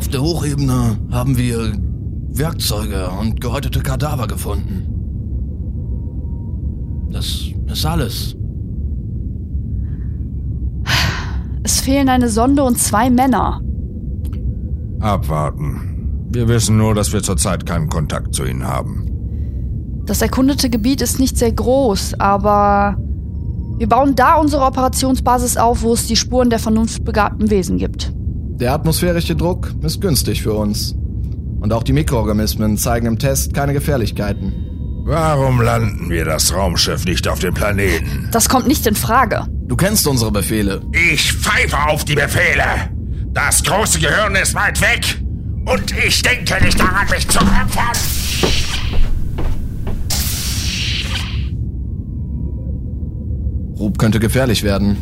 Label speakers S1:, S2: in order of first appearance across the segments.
S1: Auf der Hochebene haben wir Werkzeuge und gehäutete Kadaver gefunden. Das ist alles.
S2: Es fehlen eine Sonde und zwei Männer.
S3: Abwarten. Wir wissen nur, dass wir zurzeit keinen Kontakt zu ihnen haben.
S2: Das erkundete Gebiet ist nicht sehr groß, aber wir bauen da unsere Operationsbasis auf, wo es die Spuren der vernunftbegabten Wesen gibt.
S1: Der atmosphärische Druck ist günstig für uns. Und auch die Mikroorganismen zeigen im Test keine Gefährlichkeiten.
S3: Warum landen wir das Raumschiff nicht auf dem Planeten?
S2: Das kommt nicht in Frage.
S1: Du kennst unsere Befehle.
S3: Ich pfeife auf die Befehle. Das große Gehirn ist weit weg. Und ich denke nicht daran, mich zu opfern.
S1: Rub könnte gefährlich werden.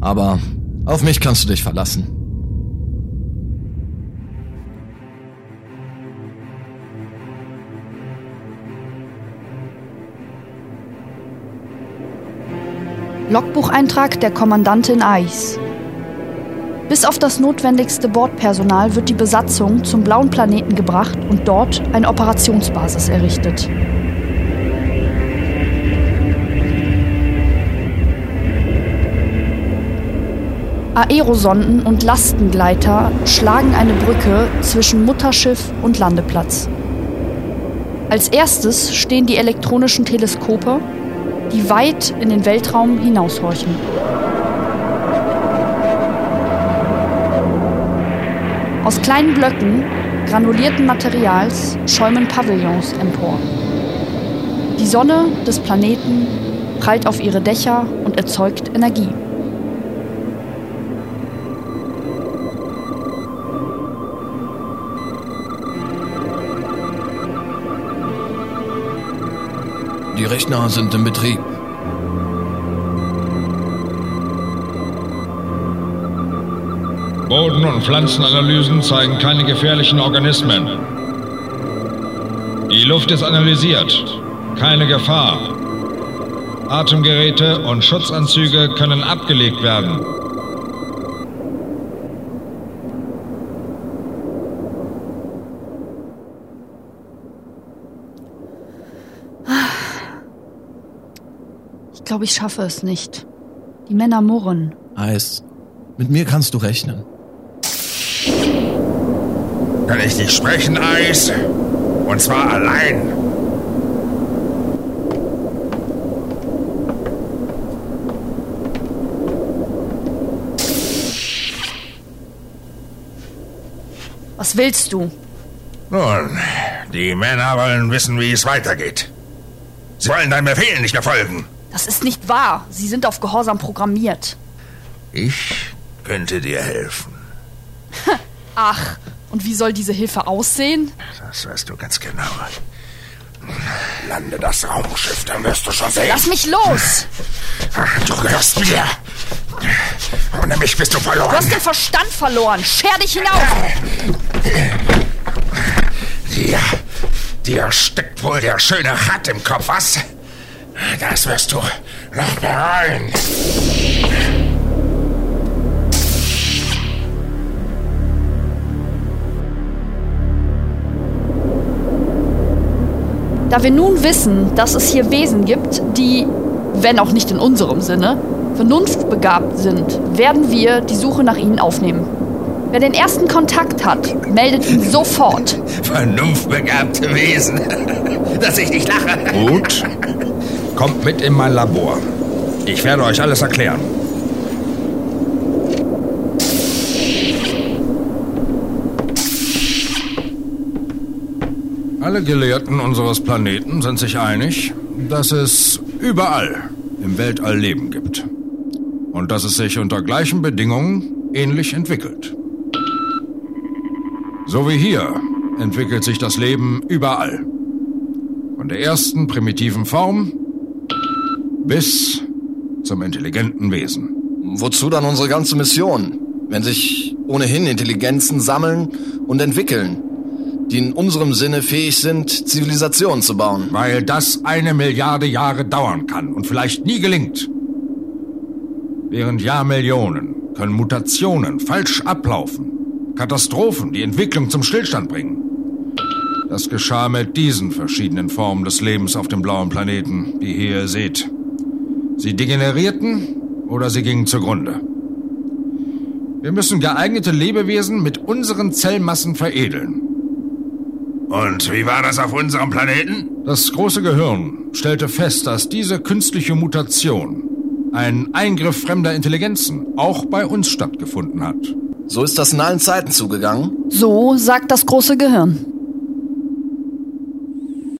S1: Aber auf mich kannst du dich verlassen.
S2: Logbucheintrag der Kommandantin Eis. Bis auf das notwendigste Bordpersonal wird die Besatzung zum blauen Planeten gebracht und dort eine Operationsbasis errichtet. Aerosonden und Lastengleiter schlagen eine Brücke zwischen Mutterschiff und Landeplatz. Als erstes stehen die elektronischen Teleskope, die weit in den Weltraum hinaushorchen. Aus kleinen Blöcken granulierten Materials schäumen Pavillons empor. Die Sonne des Planeten prallt auf ihre Dächer und erzeugt Energie.
S1: Die Rechner sind im Betrieb.
S4: Boden- und Pflanzenanalysen zeigen keine gefährlichen Organismen. Die Luft ist analysiert. Keine Gefahr. Atemgeräte und Schutzanzüge können abgelegt werden.
S2: Ich glaube, ich schaffe es nicht. Die Männer murren.
S1: Eis, mit mir kannst du rechnen.
S3: Kann ich nicht sprechen, Eis? Und zwar allein.
S2: Was willst du?
S3: Nun, die Männer wollen wissen, wie es weitergeht. Sie wollen deinen Befehlen nicht mehr folgen.
S2: Das ist nicht wahr. Sie sind auf Gehorsam programmiert.
S3: Ich könnte dir helfen.
S2: Ach, und wie soll diese Hilfe aussehen?
S3: Das weißt du ganz genau. Lande das Raumschiff, dann wirst du schon sehen.
S2: Lass mich los!
S3: Du gehörst mir. Ohne mich bist du verloren.
S2: Du hast den Verstand verloren. Scher dich hinauf!
S3: Dir, dir steckt wohl der schöne Rat im Kopf, was? Das wirst du noch bereuen.
S2: Da wir nun wissen, dass es hier Wesen gibt, die, wenn auch nicht in unserem Sinne, vernunftbegabt sind, werden wir die Suche nach ihnen aufnehmen. Wer den ersten Kontakt hat, meldet ihn sofort.
S3: Vernunftbegabte Wesen. Dass ich nicht lache.
S4: Gut. Kommt mit in mein Labor. Ich werde euch alles erklären. Alle Gelehrten unseres Planeten sind sich einig, dass es überall im Weltall Leben gibt. Und dass es sich unter gleichen Bedingungen ähnlich entwickelt. So wie hier entwickelt sich das Leben überall. Von der ersten primitiven Form bis zum intelligenten Wesen.
S1: Wozu dann unsere ganze Mission, wenn sich ohnehin Intelligenzen sammeln und entwickeln, die in unserem Sinne fähig sind, Zivilisationen zu bauen?
S4: Weil das eine Milliarde Jahre dauern kann und vielleicht nie gelingt. Während Jahrmillionen können Mutationen falsch ablaufen Katastrophen, die Entwicklung zum Stillstand bringen. Das geschah mit diesen verschiedenen Formen des Lebens auf dem blauen Planeten, die hier ihr seht. Sie degenerierten oder sie gingen zugrunde. Wir müssen geeignete Lebewesen mit unseren Zellmassen veredeln.
S3: Und wie war das auf unserem Planeten?
S4: Das große Gehirn stellte fest, dass diese künstliche Mutation, ein Eingriff fremder Intelligenzen, auch bei uns stattgefunden hat.
S1: So ist das in allen Zeiten zugegangen.
S2: So sagt das große Gehirn.